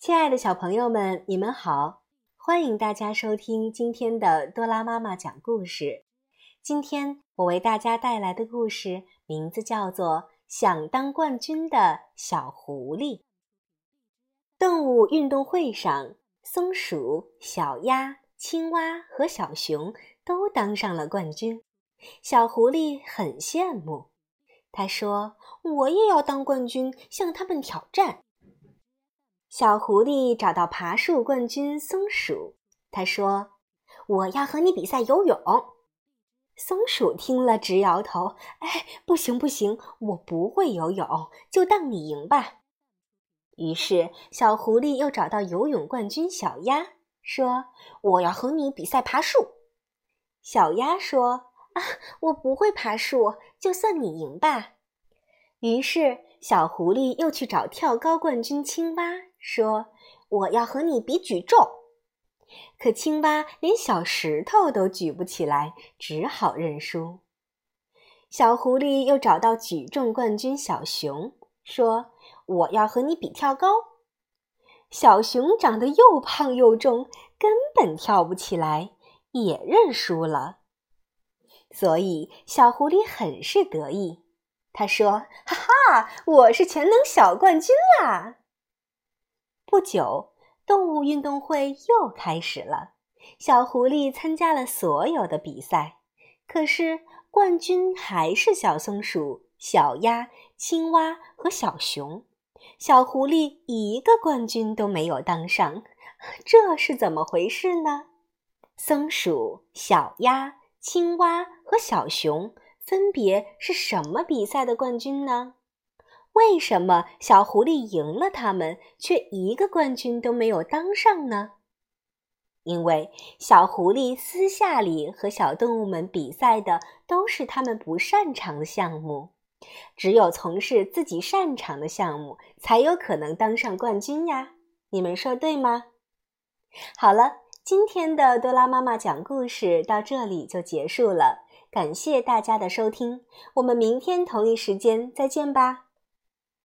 亲爱的小朋友们，你们好！欢迎大家收听今天的多拉妈妈讲故事。今天我为大家带来的故事名字叫做《想当冠军的小狐狸》。动物运动会上，松鼠、小鸭、青蛙和小熊都当上了冠军，小狐狸很羡慕。他说：“我也要当冠军，向他们挑战。”小狐狸找到爬树冠军松鼠，他说：“我要和你比赛游泳。”松鼠听了直摇头：“哎，不行不行，我不会游泳，就当你赢吧。”于是，小狐狸又找到游泳冠军小鸭，说：“我要和你比赛爬树。”小鸭说：“啊，我不会爬树，就算你赢吧。”于是，小狐狸又去找跳高冠军青蛙。说：“我要和你比举重。”可青蛙连小石头都举不起来，只好认输。小狐狸又找到举重冠军小熊，说：“我要和你比跳高。”小熊长得又胖又重，根本跳不起来，也认输了。所以小狐狸很是得意，他说：“哈哈，我是全能小冠军啦！”不久，动物运动会又开始了。小狐狸参加了所有的比赛，可是冠军还是小松鼠、小鸭、青蛙和小熊。小狐狸一个冠军都没有当上，这是怎么回事呢？松鼠、小鸭、青蛙和小熊分别是什么比赛的冠军呢？为什么小狐狸赢了他们，却一个冠军都没有当上呢？因为小狐狸私下里和小动物们比赛的都是他们不擅长的项目，只有从事自己擅长的项目，才有可能当上冠军呀。你们说对吗？好了，今天的多拉妈妈讲故事到这里就结束了，感谢大家的收听，我们明天同一时间再见吧。